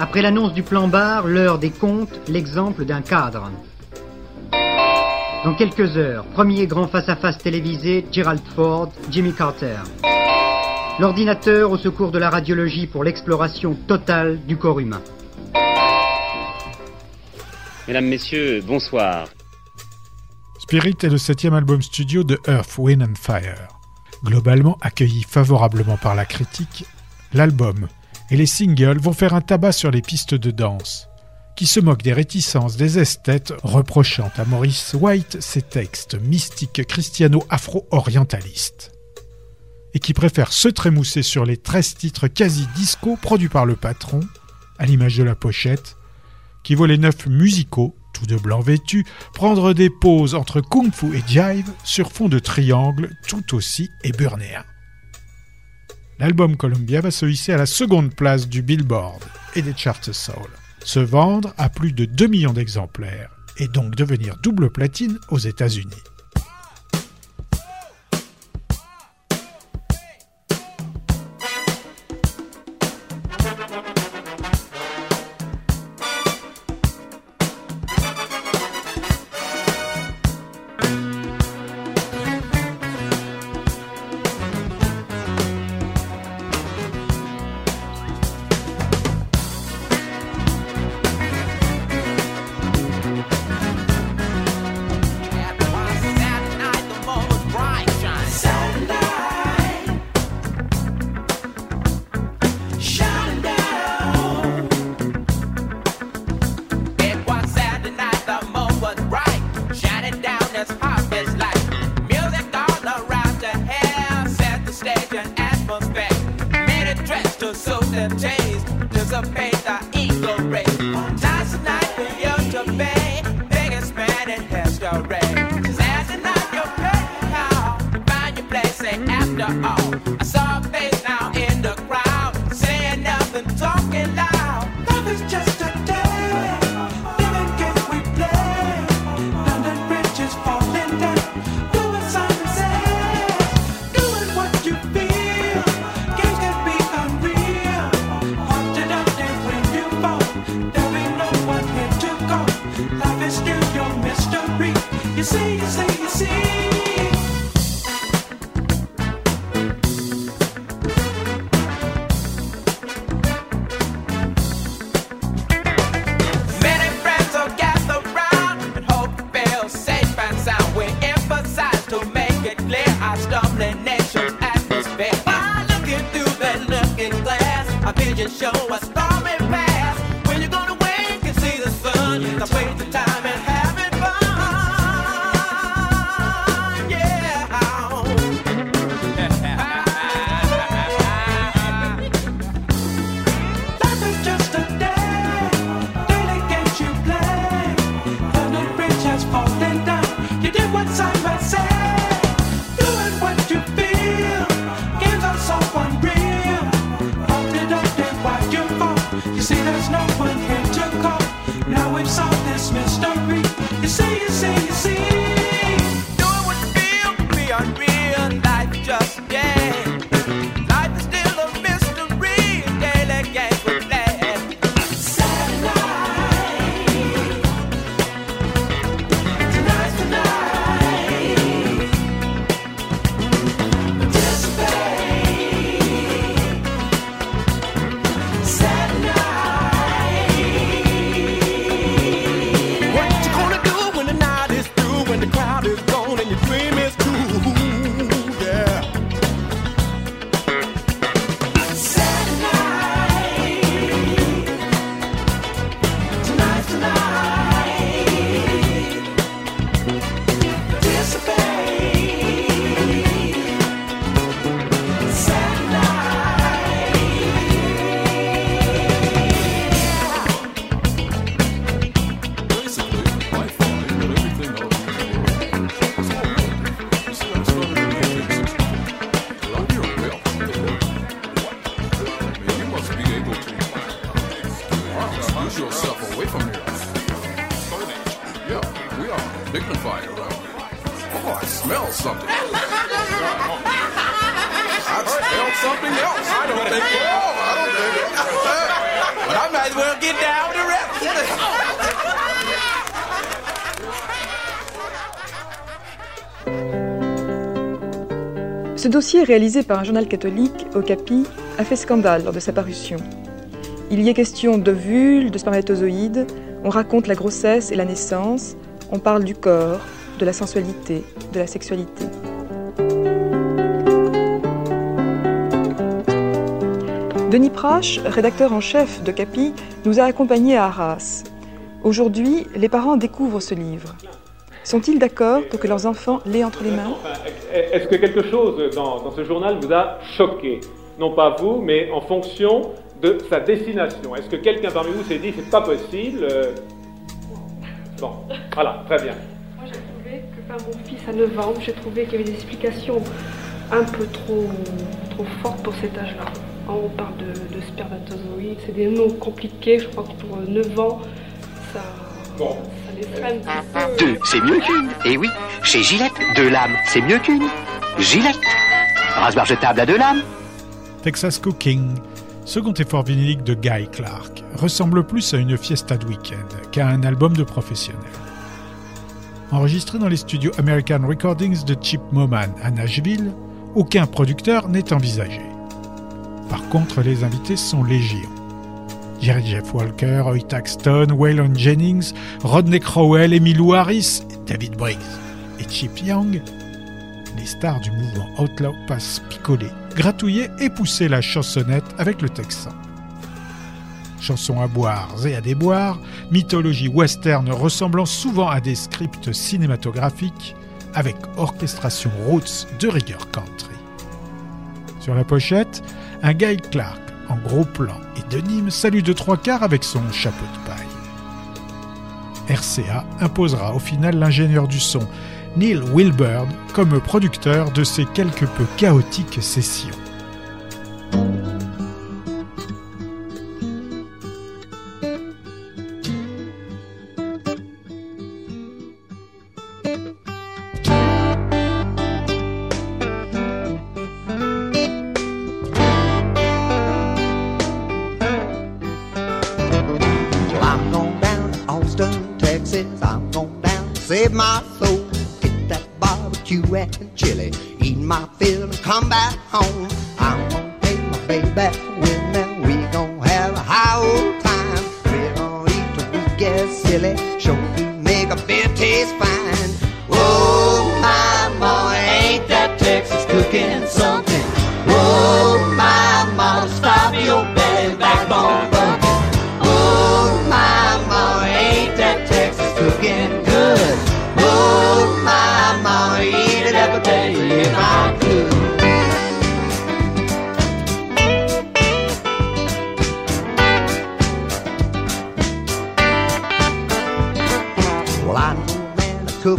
Après l'annonce du plan barre, l'heure des comptes, l'exemple d'un cadre. Dans quelques heures, premier grand face-à-face télévisé, Gerald Ford, Jimmy Carter. L'ordinateur au secours de la radiologie pour l'exploration totale du corps humain. Mesdames, Messieurs, bonsoir. Spirit est le septième album studio de Earth, Wind and Fire. Globalement accueilli favorablement par la critique, l'album et les singles vont faire un tabac sur les pistes de danse, qui se moquent des réticences des esthètes reprochant à Maurice White ses textes mystiques christiano-afro-orientalistes, et qui préfère se trémousser sur les 13 titres quasi disco produits par le patron, à l'image de la pochette, qui voit les neuf musicaux, tout de blanc vêtus, prendre des pauses entre kung fu et jive sur fond de triangle tout aussi éburnéen l'album Columbia va se hisser à la seconde place du Billboard et des charts soul, se vendre à plus de 2 millions d'exemplaires et donc devenir double platine aux États-Unis. You see, there's no one here to call. Now we've solved yourself away from here. Yeah, we are dignified around here. Oh, I smell something. I smell something else. I don't think it. I don't think it. but I might as well get down to rep. Ce dossier réalisé par un journal catholique, Okapi, a fait scandale lors de sa parution. Il y est question d'ovules, de spermatozoïdes, on raconte la grossesse et la naissance, on parle du corps, de la sensualité, de la sexualité. Denis Prache, rédacteur en chef de Capi, nous a accompagnés à Arras. Aujourd'hui, les parents découvrent ce livre. Sont-ils d'accord pour que leurs enfants l'aient entre les mains? Est-ce que quelque chose dans, dans, ce journal vous a choqué? Non pas vous, mais en fonction de sa destination. Est-ce que quelqu'un parmi vous s'est dit c'est pas possible euh? Bon, voilà, très bien. Moi j'ai trouvé que par mon fils à 9 ans, j'ai trouvé qu'il y avait des explications un peu trop, trop fortes pour cet âge-là. On parle de, de spermatozoïdes, c'est des noms compliqués, je crois que pour 9 ans, ça. Bon. Deux, c'est mieux qu'une. Et oui, chez Gillette, deux lames, c'est mieux qu'une. Gillette. Rasoir jetable à deux lames. Texas Cooking, second effort vinylique de Guy Clark, ressemble plus à une fiesta de week-end qu'à un album de professionnel. Enregistré dans les studios American Recordings de Chip Moman à Nashville, aucun producteur n'est envisagé. Par contre, les invités sont légion. Jerry Jeff Walker, Hoy Taxton, Waylon Jennings, Rodney Crowell, Emilou Harris, David Briggs et Chip Young, les stars du mouvement Outlaw passent picoler, gratouiller et pousser la chansonnette avec le texan. Chansons à boire et à déboire, mythologie western ressemblant souvent à des scripts cinématographiques, avec orchestration roots de rigueur country. Sur la pochette, un Guy Clark en gros plan et de Nîmes salue de trois quarts avec son chapeau de paille. RCA imposera au final l'ingénieur du son Neil Wilburn comme producteur de ces quelque peu chaotiques sessions.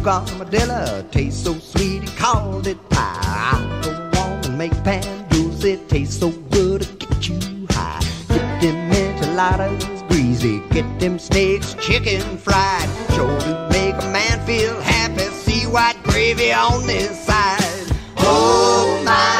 Armadillo tastes so sweet, he called it pie. I go on and make pan it tastes so good, it get you high. Get them enchiladas greasy, get them steaks chicken fried. Sure to make a man feel happy, see white gravy on this side. Oh my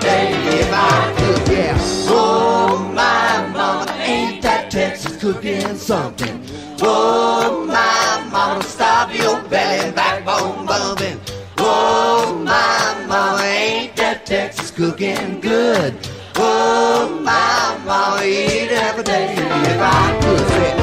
baby, if I could. Yeah. Oh, my mama, ain't that Texas cooking something? Oh, my mama, stop your belly and backbone bumping. Oh, my mama, ain't that Texas cooking good? Oh, my mama, eat every day if I could.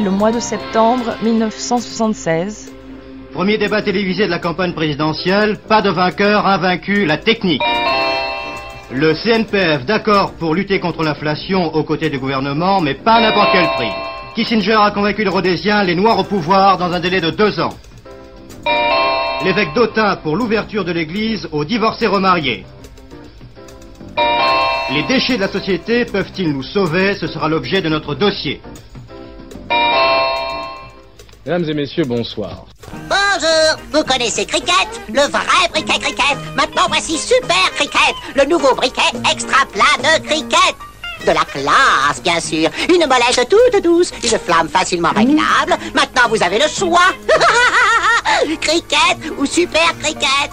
Le mois de septembre 1976. Premier débat télévisé de la campagne présidentielle, pas de vainqueur, invaincu, la technique. Le CNPF d'accord pour lutter contre l'inflation aux côtés du gouvernement, mais pas à n'importe quel prix. Kissinger a convaincu le Rhodésien, les Noirs au pouvoir dans un délai de deux ans. L'évêque d'Autun pour l'ouverture de l'église aux divorcés remariés. Les déchets de la société peuvent-ils nous sauver? Ce sera l'objet de notre dossier. Mesdames et messieurs, bonsoir. Bonjour, vous connaissez Cricket, le vrai briquet Cricket. Maintenant voici Super Cricket, le nouveau briquet extra plat de Cricket. De la classe, bien sûr. Une molette toute douce, une flamme facilement réglable. Maintenant vous avez le choix. cricket ou Super Cricket.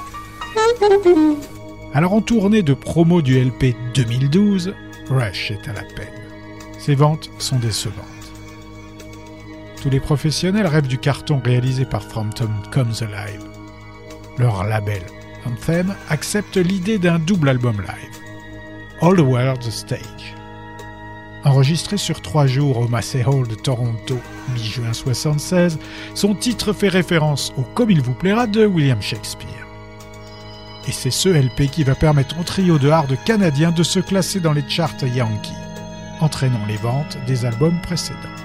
Alors en tournée de promo du LP 2012, Rush est à la peine. Ses ventes sont décevantes. Tous les professionnels rêvent du carton réalisé par Frampton Comes Alive. Leur label, Anthem, accepte l'idée d'un double album live. All the World's Stage. Enregistré sur trois jours au Massey Hall de Toronto, mi-juin 76, son titre fait référence au Comme il vous plaira de William Shakespeare. Et c'est ce LP qui va permettre au trio de hard canadien de se classer dans les charts Yankee, entraînant les ventes des albums précédents.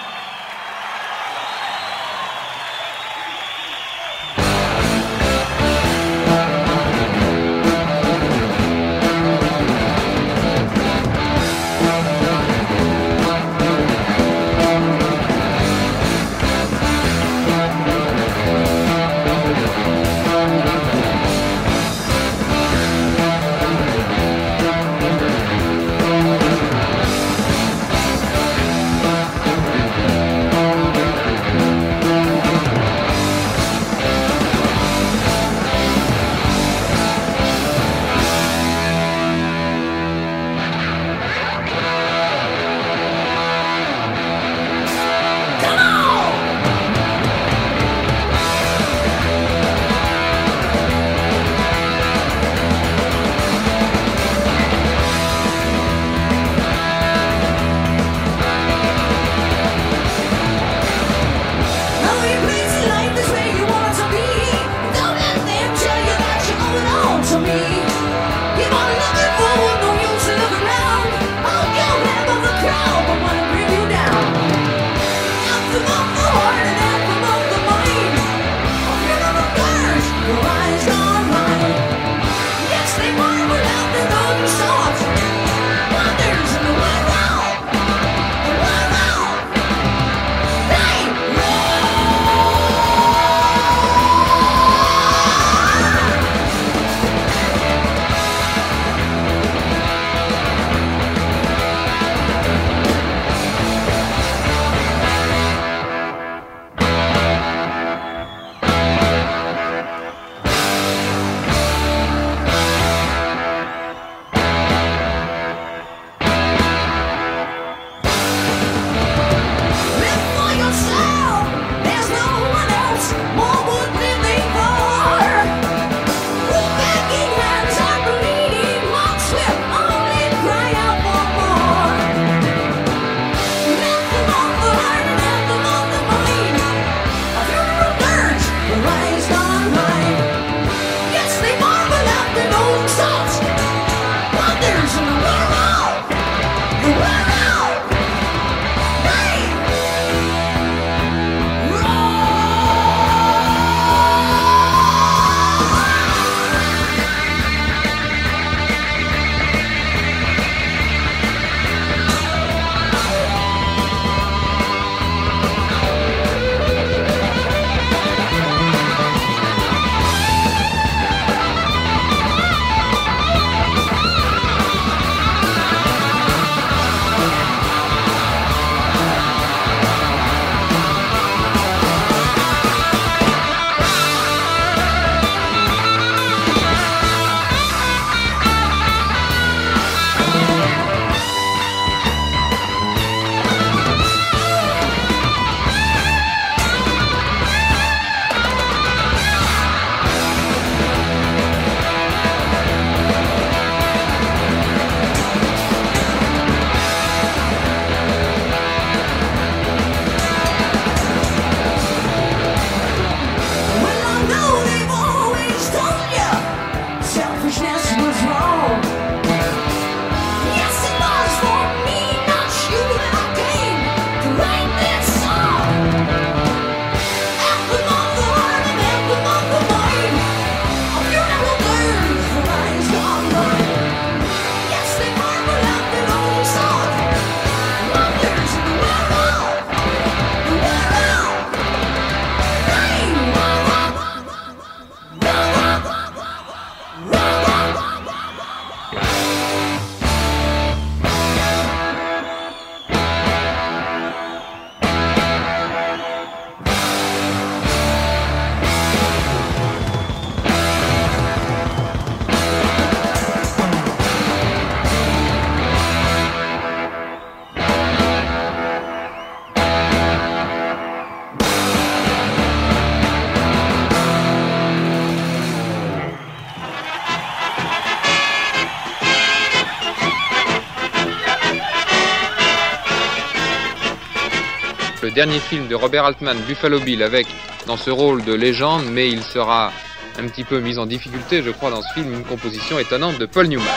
dernier film de Robert Altman, Buffalo Bill, avec dans ce rôle de légende, mais il sera un petit peu mis en difficulté, je crois, dans ce film, une composition étonnante de Paul Newman.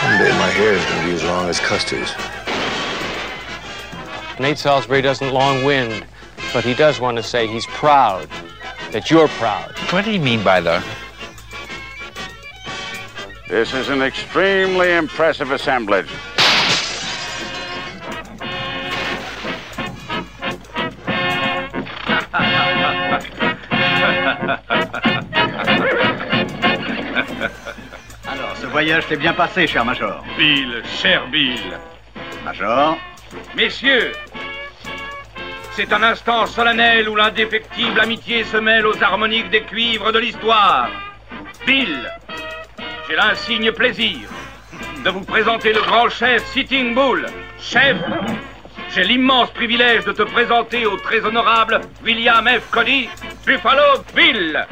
Someday my hair is going to be as long as Custer's. Nate Salisbury doesn't long win, but he does want to say he's proud that you're proud. What do you mean by the? This is an extremely impressive assemblage. Voyage s'est bien passé, cher Major. Bill, cher Bill. Major? Messieurs, c'est un instant solennel où l'indéfectible amitié se mêle aux harmoniques des cuivres de l'histoire. Bill, j'ai l'insigne plaisir de vous présenter le grand chef Sitting Bull. Chef, j'ai l'immense privilège de te présenter au très honorable William F. Cody, Buffalo Bill.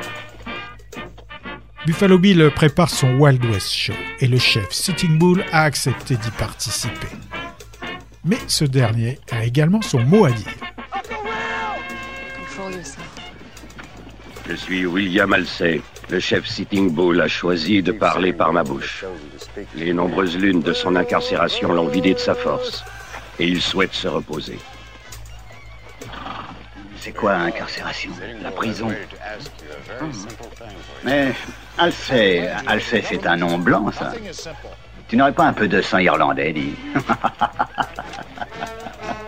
Buffalo Bill prépare son Wild West Show et le chef Sitting Bull a accepté d'y participer. Mais ce dernier a également son mot à dire. Je suis William Halsey. Le chef Sitting Bull a choisi de parler par ma bouche. Les nombreuses lunes de son incarcération l'ont vidé de sa force. Et il souhaite se reposer. C'est quoi incarcération La prison Mais Alcé, Alcé, c'est un nom blanc, ça. Tu n'aurais pas un peu de sang irlandais, dis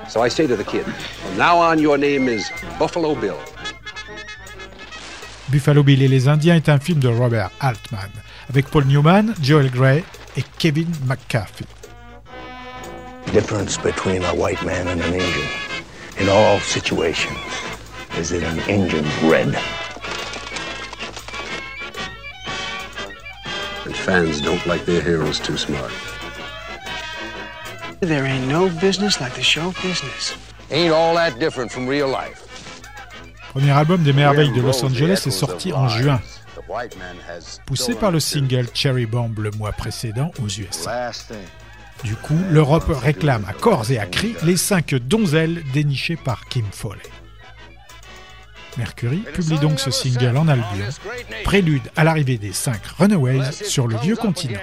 So I say to the kid, from now on your name is Buffalo Bill. Buffalo Bill et les Indiens est un film de Robert Altman avec Paul Newman, Joel Grey et Kevin McCarthy. Difference between a white man and an Indian in all situations is that an Indian's red. And fans don't like their heroes too smart. There ain't no business like the show business. Ain't all that different from real life. Premier album des merveilles de Los Angeles est sorti en juin, poussé par le single Cherry Bomb le mois précédent aux USA. Du coup, l'Europe réclame à corps et à cris les cinq donzelles dénichées par Kim Foley. Mercury publie donc ce single en album, prélude à l'arrivée des cinq Runaways sur le vieux continent.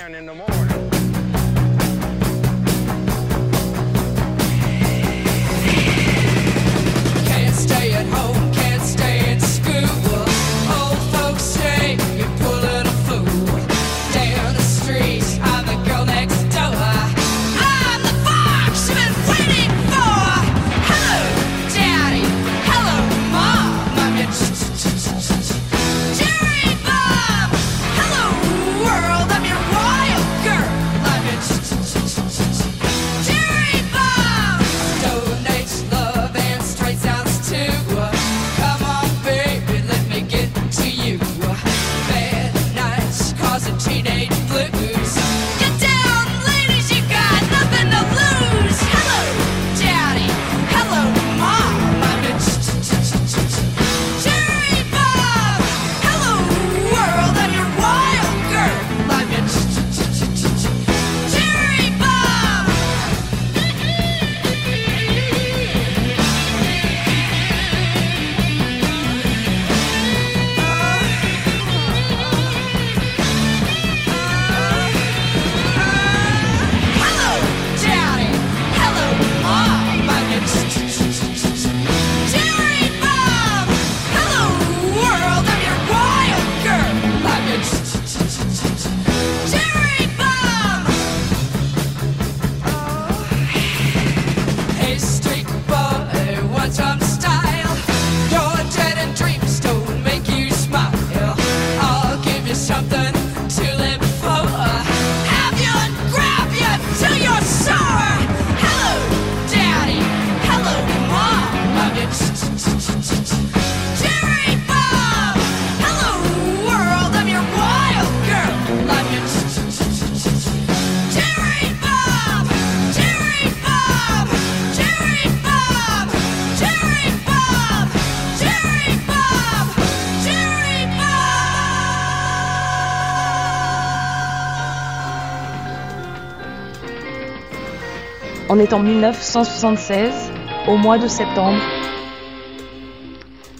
On est en 1976, au mois de septembre.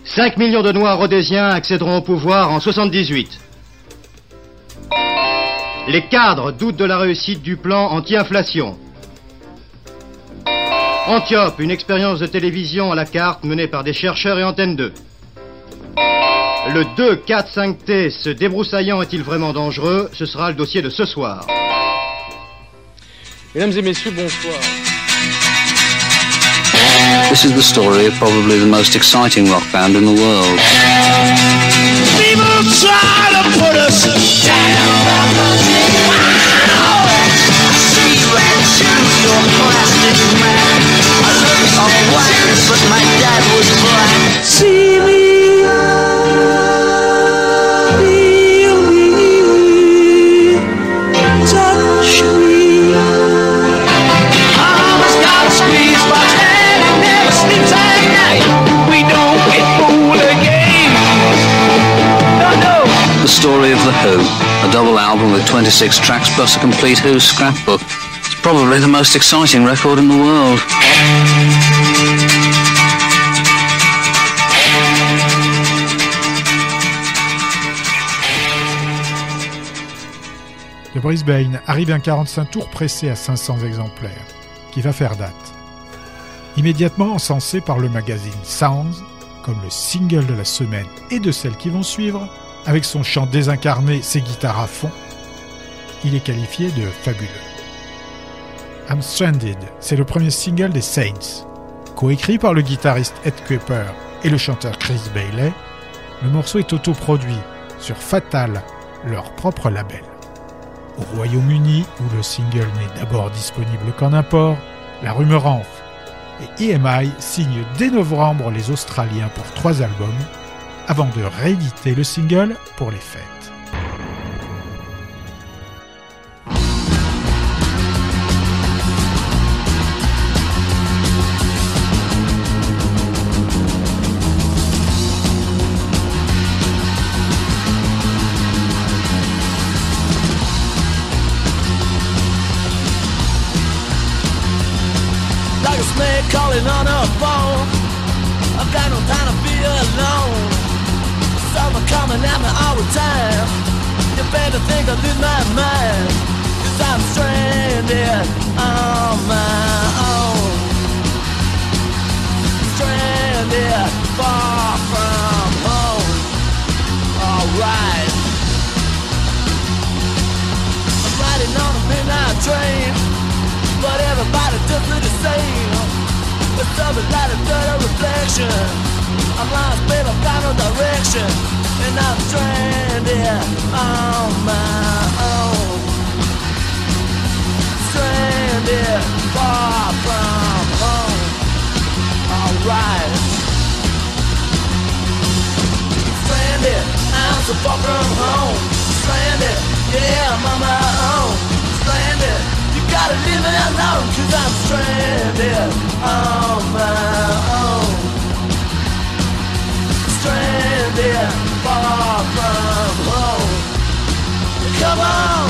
5 millions de Noirs rhodésiens accéderont au pouvoir en 78. Les cadres doutent de la réussite du plan anti-inflation. Antiope, une expérience de télévision à la carte menée par des chercheurs et Antenne 2. Le 2, 4, 5T, ce débroussaillant est-il vraiment dangereux? Ce sera le dossier de ce soir. Mesdames et messieurs, bonsoir. This is the story of probably the most exciting rock band in the world. People try to put us down. Wow. See The story of The Who, a double album with 26 tracks plus a complete Who scrapbook. It's probably the most exciting record in the world. De Brisbane arrive un 45 tours pressé à 500 exemplaires, qui va faire date. Immédiatement encensé par le magazine Sounds comme le single de la semaine et de celles qui vont suivre, avec son chant désincarné, ses guitares à fond, il est qualifié de fabuleux. I'm Stranded, c'est le premier single des Saints. Coécrit par le guitariste Ed Kuiper et le chanteur Chris Bailey, le morceau est autoproduit sur Fatal, leur propre label. Au Royaume-Uni, où le single n'est d'abord disponible qu'en import, la rumeur enfle et EMI signe dès novembre les Australiens pour trois albums, avant de rééditer le single pour les fêtes. The time. You better think I lose my mind. Cause I'm stranded on my own. Stranded far from home. Alright. I'm riding on a midnight train. But everybody does look the same something like a dirty reflection I'm lost, babe, I've got no direction And I'm stranded on my own. Stranded far from home. Alright Stranded, I'm so far from home. Stranded, yeah, I'm on my own. Stranded you gotta leave me alone Cause I'm stranded on my own. Stranded far from home. Come on.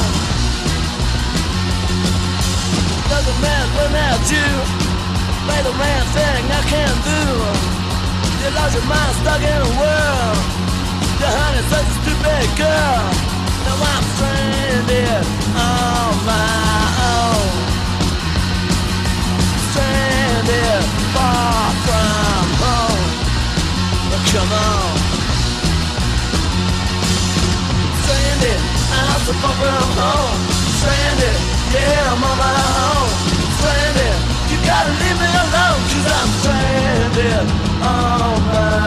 Doesn't matter when I do Play the man thing I can do. You lost your mind stuck in a world. Your honey's such a stupid girl. Now I'm stranded on my own. Stranded far from home. Come on Stranded, I'm so far from home Stranded, yeah, I'm on my own. Stranded, you gotta leave me alone Cause I'm stranded on my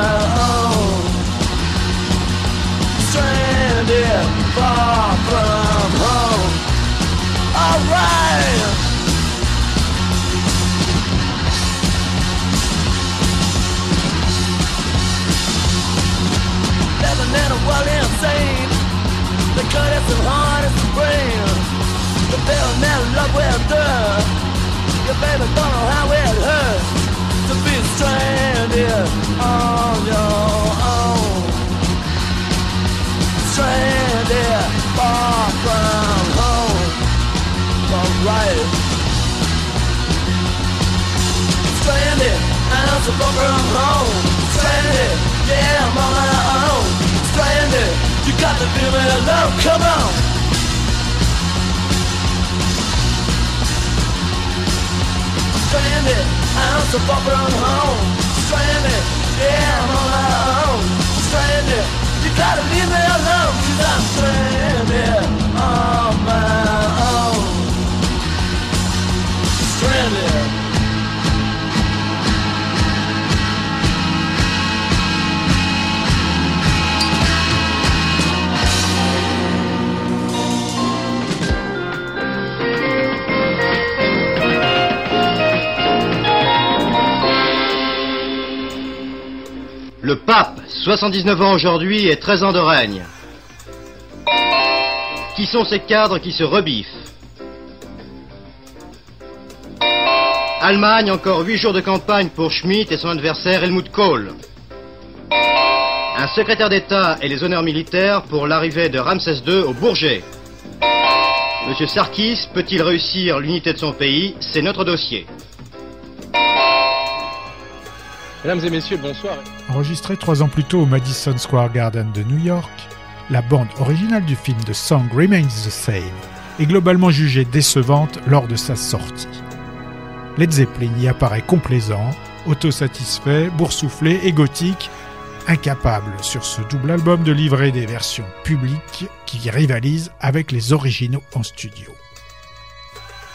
own. Stranded far from home. Alright Living in a world insane Cut is so hard as the brain The bill never love will do Your baby don't know how it hurts To be stranded on your own Stranded far from home Alright I'm so far from home. Stranded, yeah, I'm own. Stranded, you got to leave me alone. Come on. Stranded, I'm so far from home. Stranded, yeah, I'm on my own. Stranded, you gotta leave me alone. Cause I'm stranded on my own. Stranded. Le pape, 79 ans aujourd'hui et 13 ans de règne. Qui sont ces cadres qui se rebiffent Allemagne, encore 8 jours de campagne pour Schmitt et son adversaire Helmut Kohl. Un secrétaire d'État et les honneurs militaires pour l'arrivée de Ramsès II au Bourget. Monsieur Sarkis peut-il réussir l'unité de son pays? C'est notre dossier. Mesdames et messieurs, bonsoir. Enregistré trois ans plus tôt au Madison Square Garden de New York, la bande originale du film The Song Remains the Same est globalement jugée décevante lors de sa sortie. Led Zeppelin y apparaît complaisant, autosatisfait, boursouflé et gothique, incapable sur ce double album de livrer des versions publiques qui rivalisent avec les originaux en studio.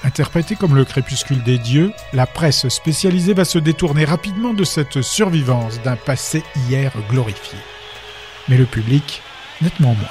Interprété comme le crépuscule des dieux, la presse spécialisée va se détourner rapidement de cette survivance d'un passé hier glorifié. Mais le public, nettement moins.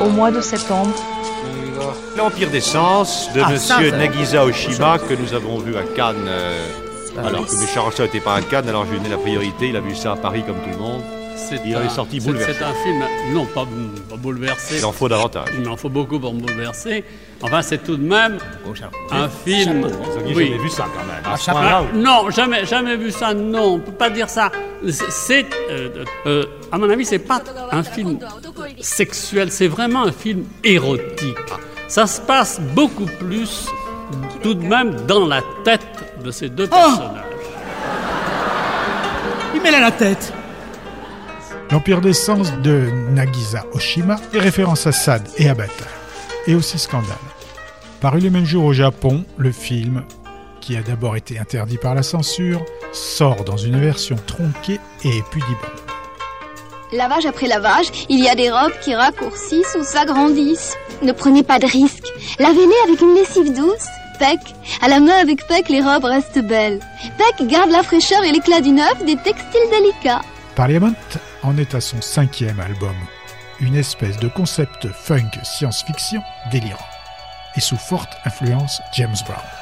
au mois de septembre. L'Empire des Sens de ah, Monsieur. Nagisa Oshima que nous avons vu à Cannes. Euh, ah, alors que que Méchard n'était pas à Cannes, alors je lui ai donné la priorité. Il a vu ça à Paris comme tout le monde. Il un, est sorti bouleversé. C'est un film, non pas, bouleversé. Il en faut davantage. Il en faut beaucoup pour me bouleverser. Enfin, c'est tout de même oh, un film. Vous hein. oui. vu ça quand même. Ah, non, jamais, jamais vu ça. Non, on ne peut pas dire ça. C'est, euh, euh, à mon avis, c'est pas un film sexuel. C'est vraiment un film érotique. Ça se passe beaucoup plus, tout de même, dans la tête de ces deux personnages. Il met là la tête. L'Empire des Sens de Nagisa Oshima est référence à Sade et à Bata, et aussi scandale. Paru le même jour au Japon, le film, qui a d'abord été interdit par la censure, sort dans une version tronquée et pudibonde. Lavage après lavage, il y a des robes qui raccourcissent ou s'agrandissent. Ne prenez pas de risques. Lavez-les avec une lessive douce. Peck. À la main avec Peck, les robes restent belles. Peck garde la fraîcheur et l'éclat du neuf des textiles délicats. Parliament en est à son cinquième album, une espèce de concept funk science-fiction délirant, et sous forte influence James Brown.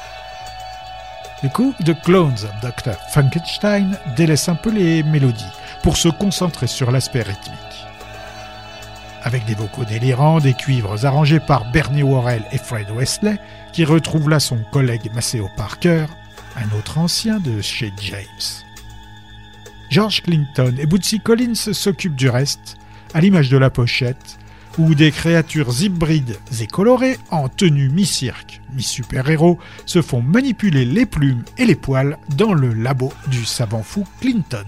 Le coup de Clones of Dr. Frankenstein délaisse un peu les mélodies pour se concentrer sur l'aspect rythmique. Avec des vocaux délirants, des cuivres arrangés par Bernie Worrell et Fred Wesley, qui retrouvent là son collègue Maceo Parker, un autre ancien de chez James. George Clinton et Bootsy Collins s'occupent du reste, à l'image de la pochette, où des créatures hybrides et colorées, en tenue mi-cirque, mi-super-héros, se font manipuler les plumes et les poils dans le labo du savant fou Clinton.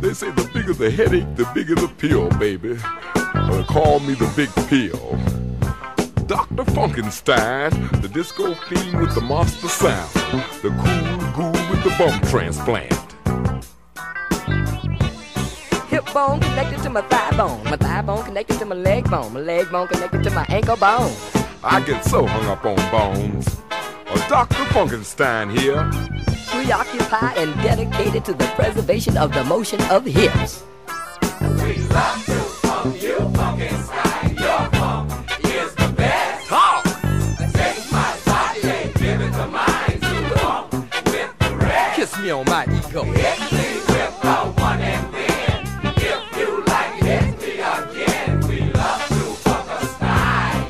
They say the bigger the headache, the bigger the pill, baby. Uh, call me the big pill. Dr. Funkenstein, the disco fiend with the monster sound, the cool ghoul with the bum transplant. Hip bone connected to my thigh bone. My thigh bone connected to my leg bone. My leg bone connected to my ankle bone. I get so hung up on bones. Uh, Dr. Funkenstein here. Preoccupied and dedicated to the preservation of the motion of hips. We love to funk you, Funkenstein. Me on my ego. Hit me with the one and then. If you like, hit me again. We love to funk a style.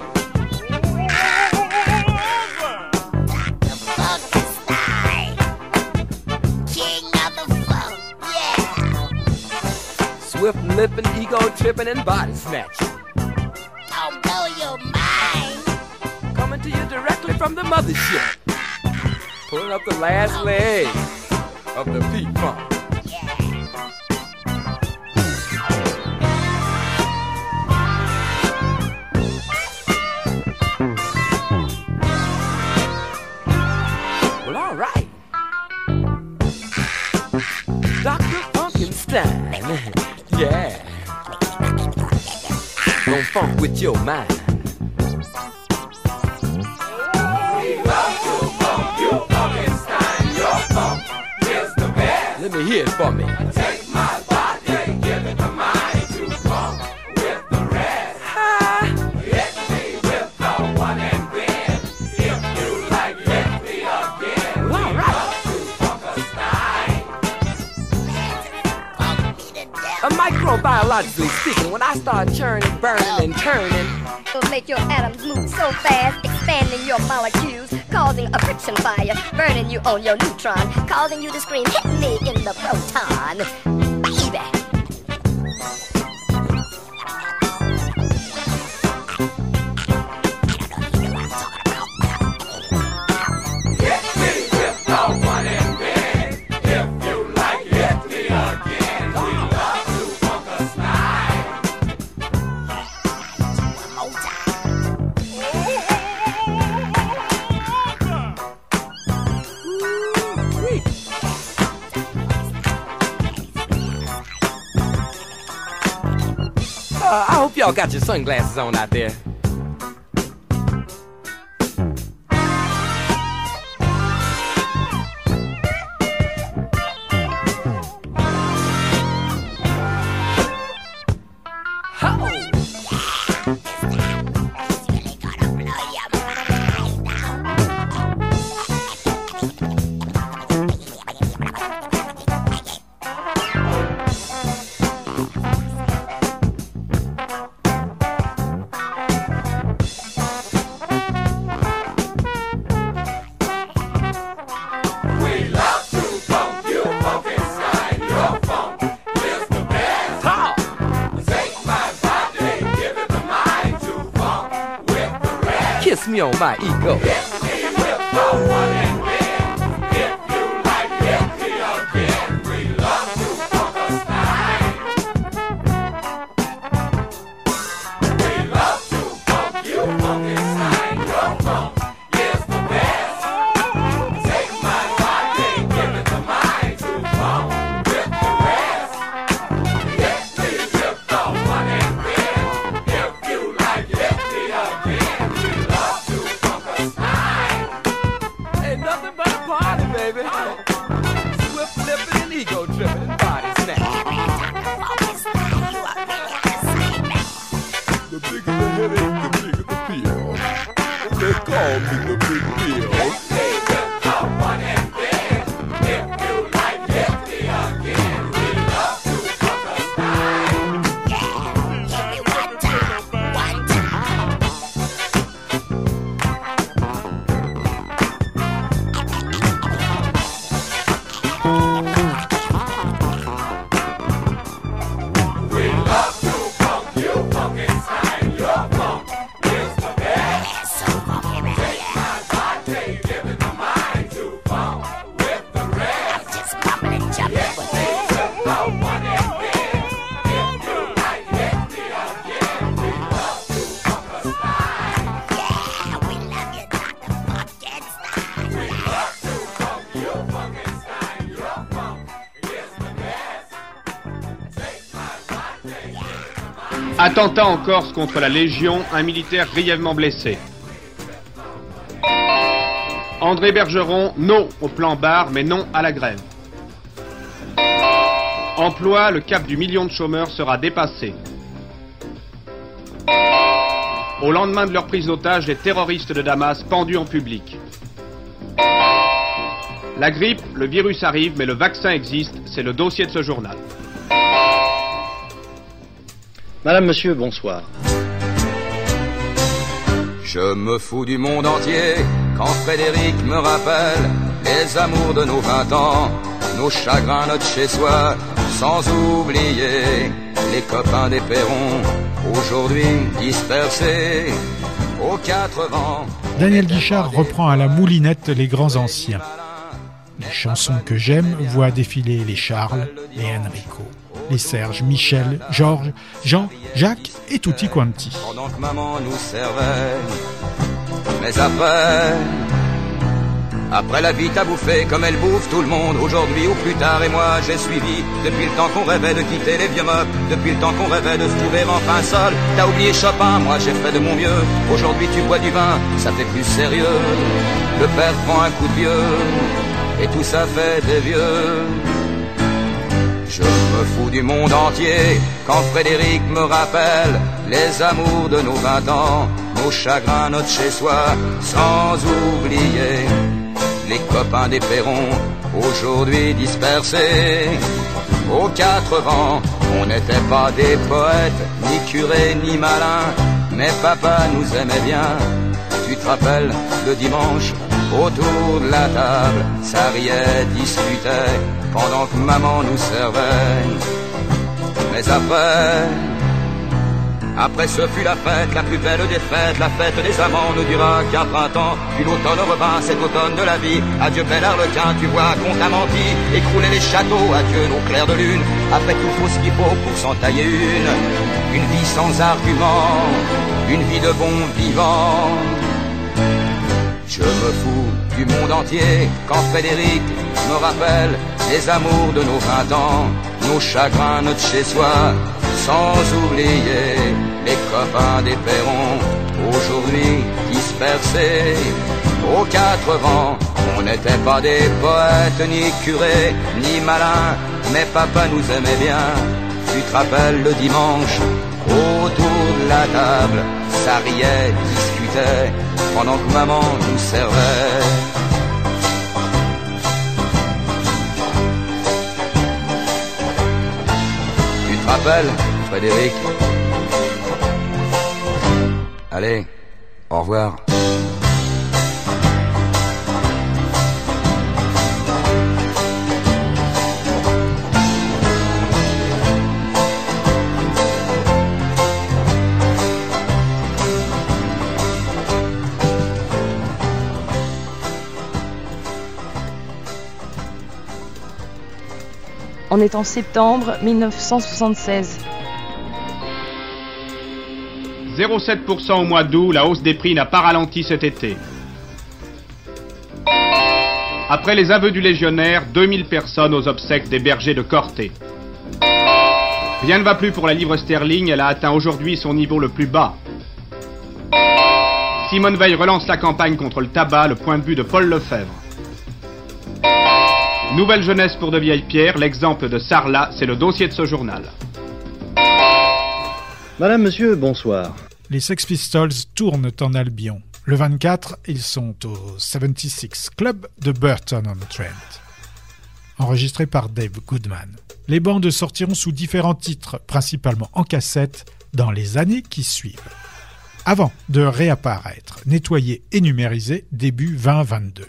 King of the funk, yeah. Swift lipping, ego tripping, and body snatching. I'll blow your mind. Coming to you directly from the mothership. Pulling up the last leg of the Pete Funk. Funkenstein. yeah. Don't funk with your mind. Best. Let me hear it for me. A microbiologically speaking, when I start churning, burning, and turning, It'll make your atoms move so fast, expanding your molecules, causing a friction fire, burning you on your neutron, causing you to scream, hit me in the proton. Y'all got your sunglasses on out there. On my ego. Attentat en Corse contre la Légion, un militaire grièvement blessé. André Bergeron, non au plan bar, mais non à la grève. Emploi, le cap du million de chômeurs sera dépassé. Au lendemain de leur prise d'otage, les terroristes de Damas pendus en public. La grippe, le virus arrive, mais le vaccin existe, c'est le dossier de ce journal. Madame, monsieur, bonsoir. Je me fous du monde entier quand Frédéric me rappelle les amours de nos vingt ans, nos chagrins, notre chez-soi, sans oublier les copains des perrons, aujourd'hui dispersés aux quatre vents. Daniel Guichard reprend à la moulinette les grands anciens. Les chansons que j'aime voient défiler les Charles, les Enrico, les Serge, Michel, Georges, Jean, Jacques et tutti quanti. pendant que maman nous servait. Mais après, après la vie t'a bouffé comme elle bouffe tout le monde, aujourd'hui ou plus tard, et moi j'ai suivi. Depuis le temps qu'on rêvait de quitter les vieux meubles, depuis le temps qu'on rêvait de se trouver enfin seul. T'as oublié Chopin, moi j'ai fait de mon mieux. Aujourd'hui tu bois du vin, ça fait plus sérieux. Le père prend un coup de vieux, et tout ça fait des vieux. Je me fous du monde entier quand Frédéric me rappelle les amours de nos vingt ans, nos chagrins, notre chez-soi, sans oublier les copains des perrons, aujourd'hui dispersés aux quatre vents. On n'était pas des poètes, ni curés, ni malins, mais papa nous aimait bien. Tu te rappelles le dimanche Autour de la table, ça riait, discutait, pendant que maman nous servait. Mais après, après ce fut la fête, la plus belle des fêtes, la fête des amants ne dura qu'un printemps, puis l'automne revint, cet automne de la vie. Adieu bel arlequin, tu vois qu'on t'a menti, écrouler les châteaux, adieu nos clairs de lune. Après tout faut ce qu'il faut pour s'en tailler une, une vie sans argument, une vie de bon vivant. Je me fous du monde entier quand Frédéric me rappelle les amours de nos vingt ans, nos chagrins, notre chez-soi, sans oublier les copains des perrons, aujourd'hui dispersés aux quatre vents. On n'était pas des poètes, ni curés, ni malins, mais papa nous aimait bien. Tu te rappelles le dimanche, autour de la table, ça riait, discutait, pendant que maman nous servait. Tu te rappelles, Frédéric? Allez, au revoir. On est en septembre 1976. 0,7% au mois d'août, la hausse des prix n'a pas ralenti cet été. Après les aveux du légionnaire, 2000 personnes aux obsèques des bergers de Corté. Rien ne va plus pour la livre sterling, elle a atteint aujourd'hui son niveau le plus bas. Simone Veil relance la campagne contre le tabac, le point de vue de Paul Lefebvre. Nouvelle jeunesse pour de vieilles pierres, l'exemple de Sarlat, c'est le dossier de ce journal. Madame, monsieur, bonsoir. Les Sex Pistols tournent en Albion. Le 24, ils sont au 76 Club de Burton-on-Trent. Enregistré par Dave Goodman. Les bandes sortiront sous différents titres, principalement en cassette, dans les années qui suivent. Avant de réapparaître, nettoyés et numérisés début 2022.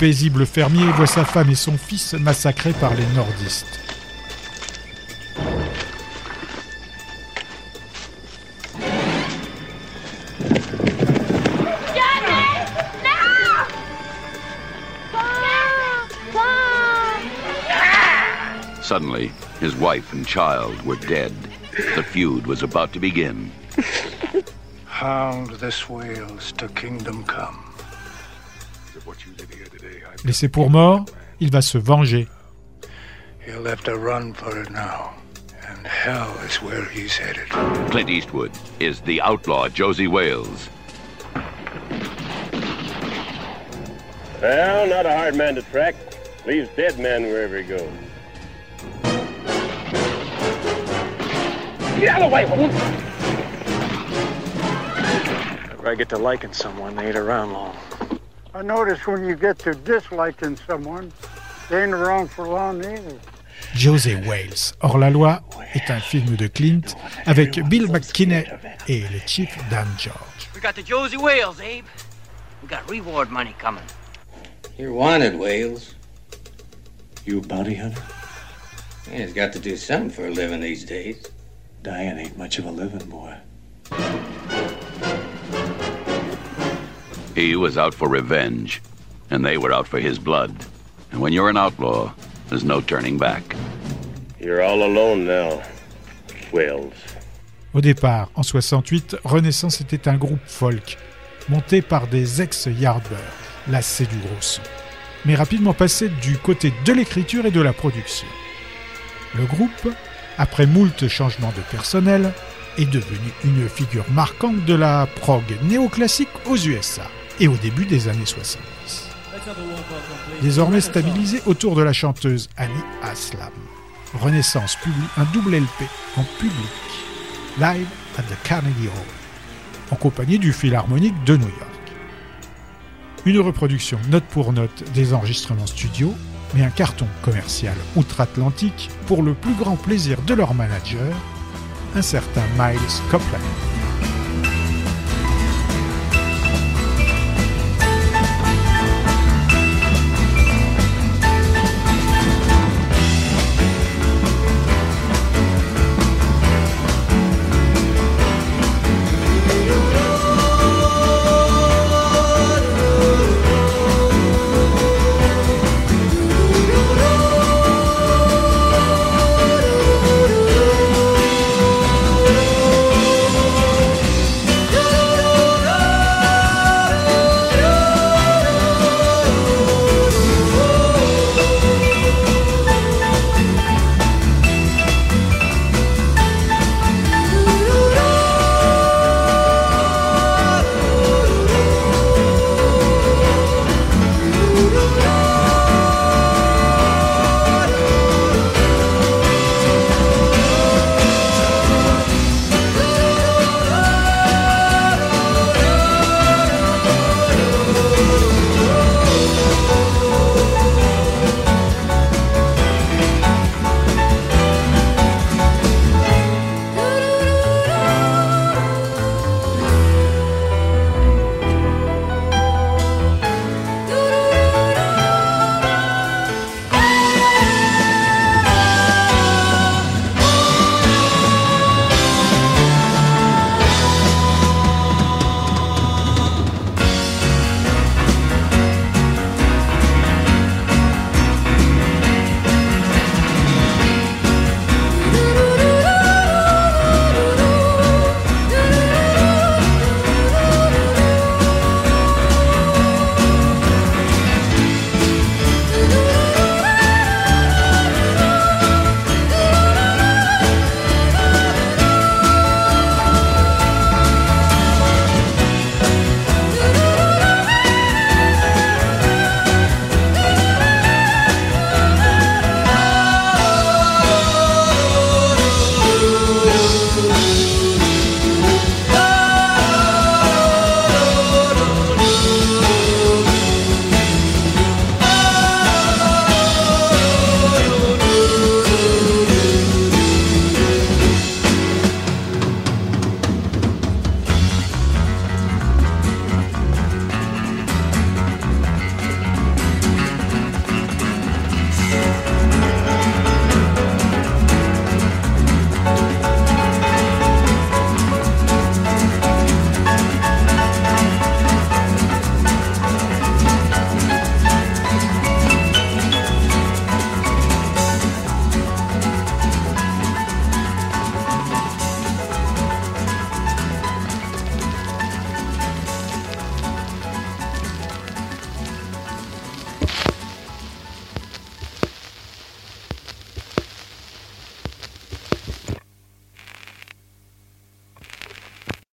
Le paisible fermier voit sa femme et son fils massacrés par les nordistes. Suddenly, his wife and child were dead. The feud was about to begin. Hound this wales to kingdom come. Laissé pour mort, il va se venger. He'll have to run for it now. And hell is where he's headed. Clint Eastwood is the outlaw Josie Wales. Well, not a hard man to track. Leaves dead men wherever he goes. Get out of the way, woman! If I get to liking someone, they ain't around long. I notice when you get to disliking someone, they ain't around for long either. José Wales, hors la loi, est un film de Clint avec Bill McKinney et le Chief Dan George. We got the Josie Wales, Abe. We got reward money coming. You're wanted, Wales. You a bounty hunter? Yeah, he's got to do something for a living these days. Dying ain't much of a living, boy. He was out for revenge, and they were out for his blood. And when you're an outlaw, there's no turning back. You're all alone now, Wales. Au départ, en 68, Renaissance était un groupe folk, monté par des ex-Yardbirds, lassés du gros son, mais rapidement passé du côté de l'écriture et de la production. Le groupe, après moult changements de personnel, est devenu une figure marquante de la prog néoclassique aux USA et au début des années 70. Désormais stabilisé autour de la chanteuse Annie Aslam, Renaissance publie un double LP en public, Live at the Carnegie Hall, en compagnie du Philharmonique de New York. Une reproduction note pour note des enregistrements studio, mais un carton commercial outre-Atlantique pour le plus grand plaisir de leur manager, un certain Miles Copeland.